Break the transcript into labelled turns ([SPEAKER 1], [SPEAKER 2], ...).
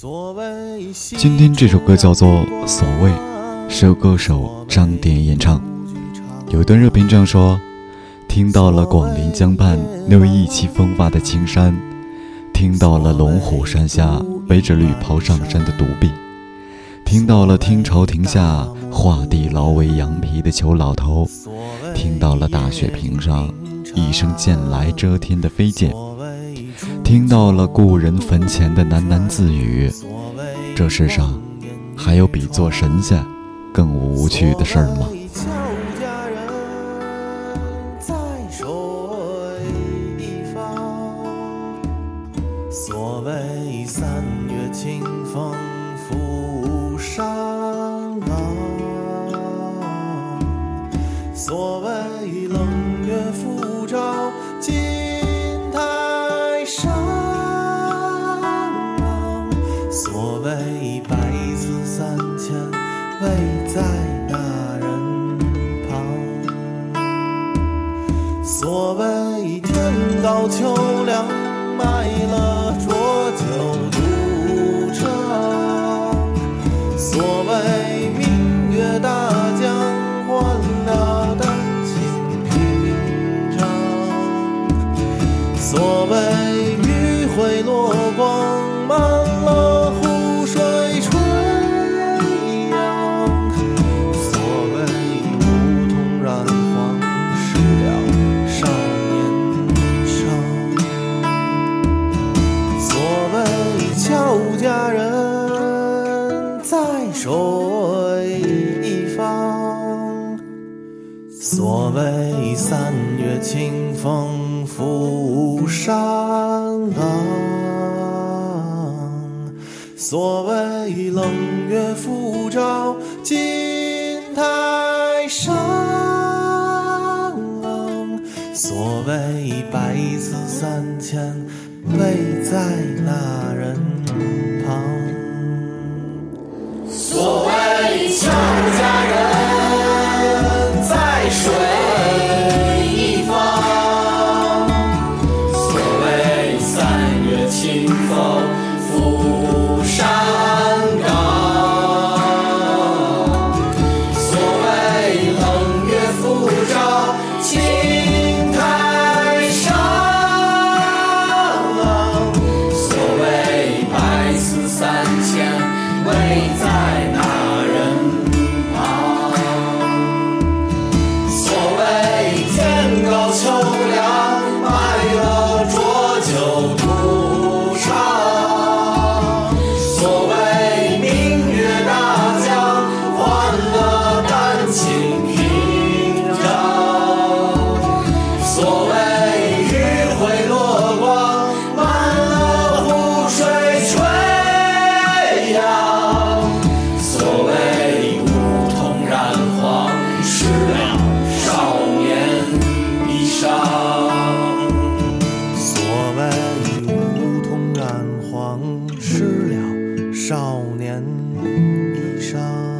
[SPEAKER 1] 今天这首歌叫做《所谓》，是由歌手张典演唱。有一段热评这样说：听到了广陵江畔那位意气风发的青山，听到了龙虎山下背着绿袍上山的独臂，听到了听朝廷下画地牢围羊皮的裘老头，听到了大雪坪上一声剑来遮天的飞剑。听到了故人坟前的喃喃自语，这世上还有比做神仙更无趣的事儿吗？
[SPEAKER 2] 所谓三月清风拂山岗，所谓冷月复照。在那人旁，所谓天高秋凉，买了浊酒独唱；所谓明月大江，换了丹青屏障；所谓余晖落光，水一方，所谓三月清风拂山岗，所谓冷月复照金台上，所谓白丝三千未在那人。
[SPEAKER 3] 旁福失了少年
[SPEAKER 2] 衣裳。